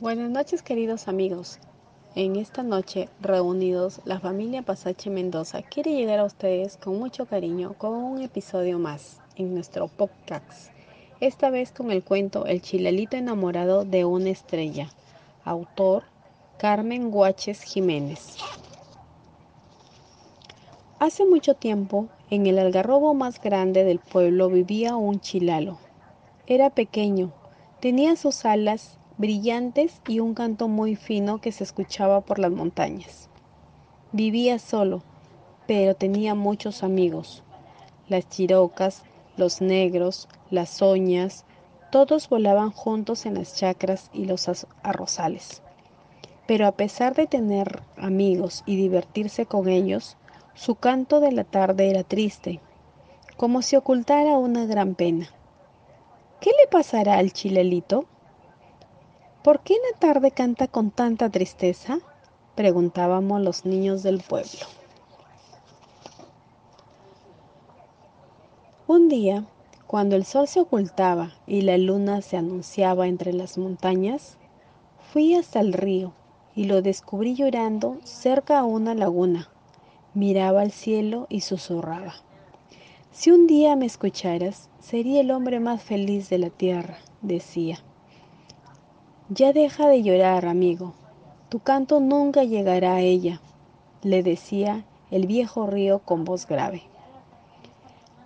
Buenas noches queridos amigos. En esta noche, reunidos, la familia Pasache Mendoza quiere llegar a ustedes con mucho cariño con un episodio más en nuestro podcast. Esta vez con el cuento El chilalito enamorado de una estrella. Autor Carmen Guaches Jiménez. Hace mucho tiempo, en el algarrobo más grande del pueblo vivía un chilalo. Era pequeño, tenía sus alas brillantes y un canto muy fino que se escuchaba por las montañas. Vivía solo, pero tenía muchos amigos. Las chirocas, los negros, las oñas, todos volaban juntos en las chacras y los arrozales. Pero a pesar de tener amigos y divertirse con ellos, su canto de la tarde era triste, como si ocultara una gran pena. ¿Qué le pasará al chilelito? ¿Por qué la tarde canta con tanta tristeza? preguntábamos los niños del pueblo. Un día, cuando el sol se ocultaba y la luna se anunciaba entre las montañas, fui hasta el río y lo descubrí llorando cerca a una laguna. Miraba al cielo y susurraba. Si un día me escucharas, sería el hombre más feliz de la tierra, decía. Ya deja de llorar, amigo. Tu canto nunca llegará a ella, le decía el viejo río con voz grave.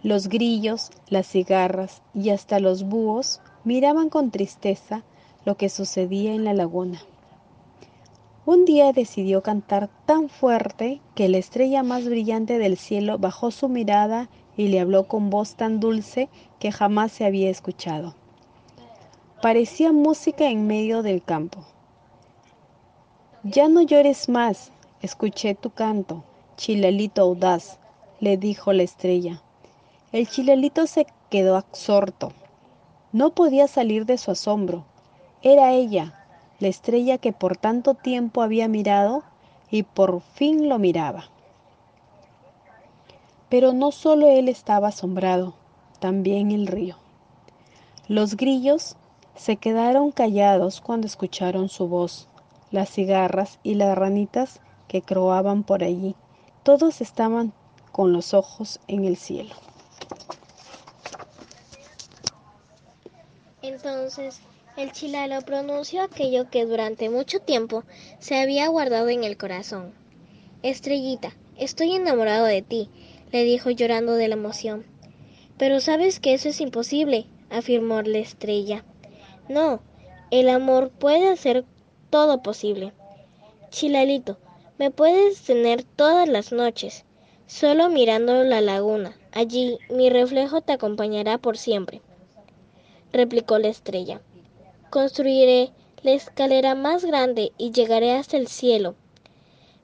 Los grillos, las cigarras y hasta los búhos miraban con tristeza lo que sucedía en la laguna. Un día decidió cantar tan fuerte que la estrella más brillante del cielo bajó su mirada y le habló con voz tan dulce que jamás se había escuchado. Parecía música en medio del campo. Ya no llores más, escuché tu canto, chilalito audaz, le dijo la estrella. El chilalito se quedó absorto. No podía salir de su asombro. Era ella, la estrella que por tanto tiempo había mirado y por fin lo miraba. Pero no solo él estaba asombrado, también el río. Los grillos se quedaron callados cuando escucharon su voz. Las cigarras y las ranitas que croaban por allí, todos estaban con los ojos en el cielo. Entonces el chilalo pronunció aquello que durante mucho tiempo se había guardado en el corazón. Estrellita, estoy enamorado de ti, le dijo llorando de la emoción. Pero sabes que eso es imposible, afirmó la estrella. No, el amor puede hacer todo posible. Chilalito, me puedes tener todas las noches, solo mirando la laguna. Allí mi reflejo te acompañará por siempre, replicó la estrella. Construiré la escalera más grande y llegaré hasta el cielo.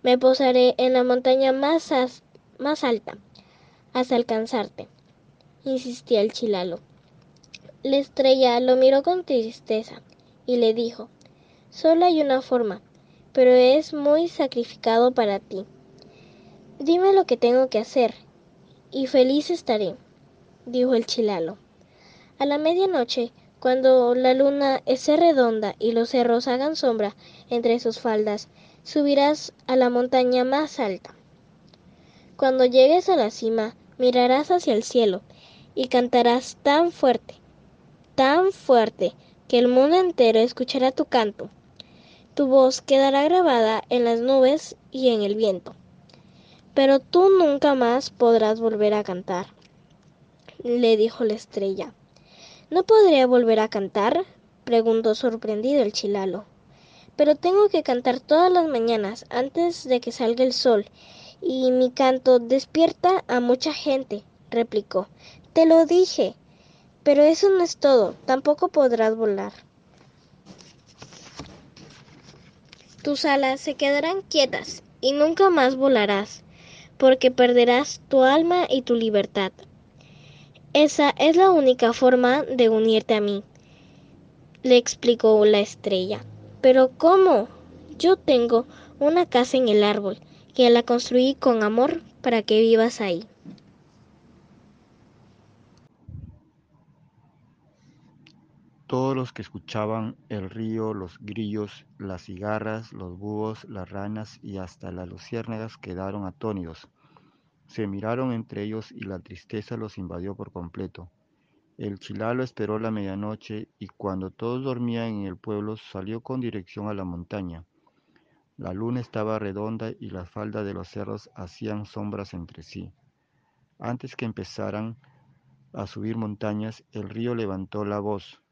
Me posaré en la montaña más, más alta hasta alcanzarte, insistía el chilalo. La estrella lo miró con tristeza y le dijo, Solo hay una forma, pero es muy sacrificado para ti. Dime lo que tengo que hacer, y feliz estaré, dijo el chilalo. A la medianoche, cuando la luna esté redonda y los cerros hagan sombra entre sus faldas, subirás a la montaña más alta. Cuando llegues a la cima, mirarás hacia el cielo y cantarás tan fuerte tan fuerte que el mundo entero escuchará tu canto. Tu voz quedará grabada en las nubes y en el viento. Pero tú nunca más podrás volver a cantar, le dijo la estrella. ¿No podría volver a cantar? preguntó sorprendido el chilalo. Pero tengo que cantar todas las mañanas antes de que salga el sol, y mi canto despierta a mucha gente, replicó. Te lo dije, pero eso no es todo, tampoco podrás volar. Tus alas se quedarán quietas y nunca más volarás, porque perderás tu alma y tu libertad. Esa es la única forma de unirte a mí, le explicó la estrella. Pero ¿cómo? Yo tengo una casa en el árbol, que la construí con amor para que vivas ahí. Todos los que escuchaban el río, los grillos, las cigarras, los búhos, las ranas y hasta las luciérnagas quedaron atónitos. Se miraron entre ellos y la tristeza los invadió por completo. El chilalo esperó la medianoche y cuando todos dormían en el pueblo salió con dirección a la montaña. La luna estaba redonda y las faldas de los cerros hacían sombras entre sí. Antes que empezaran a subir montañas, el río levantó la voz.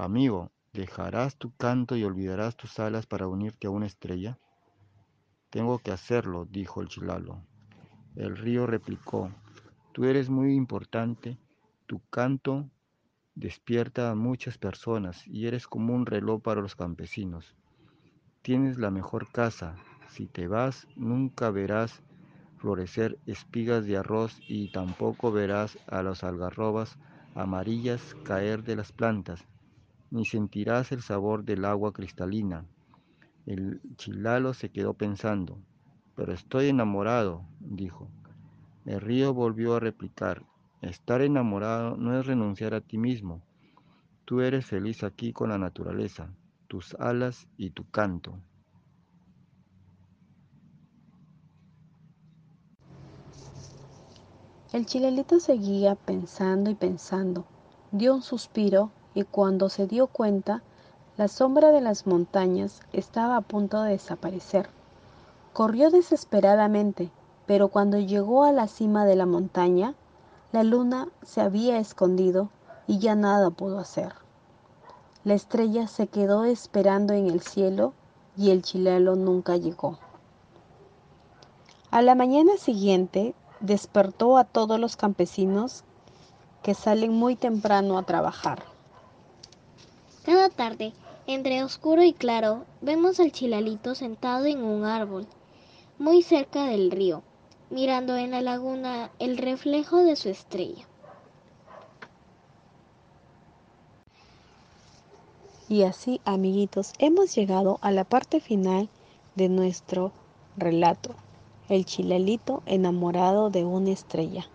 Amigo, ¿dejarás tu canto y olvidarás tus alas para unirte a una estrella? Tengo que hacerlo, dijo el chilalo. El río replicó, tú eres muy importante, tu canto despierta a muchas personas y eres como un reloj para los campesinos. Tienes la mejor casa, si te vas nunca verás florecer espigas de arroz y tampoco verás a las algarrobas amarillas caer de las plantas ni sentirás el sabor del agua cristalina. El chilalo se quedó pensando. Pero estoy enamorado, dijo. El río volvió a replicar. Estar enamorado no es renunciar a ti mismo. Tú eres feliz aquí con la naturaleza, tus alas y tu canto. El chilalito seguía pensando y pensando. Dio un suspiro y cuando se dio cuenta, la sombra de las montañas estaba a punto de desaparecer. Corrió desesperadamente, pero cuando llegó a la cima de la montaña, la luna se había escondido y ya nada pudo hacer. La estrella se quedó esperando en el cielo y el chilelo nunca llegó. A la mañana siguiente despertó a todos los campesinos que salen muy temprano a trabajar. Cada tarde, entre oscuro y claro, vemos al chilalito sentado en un árbol, muy cerca del río, mirando en la laguna el reflejo de su estrella. Y así, amiguitos, hemos llegado a la parte final de nuestro relato, el chilalito enamorado de una estrella.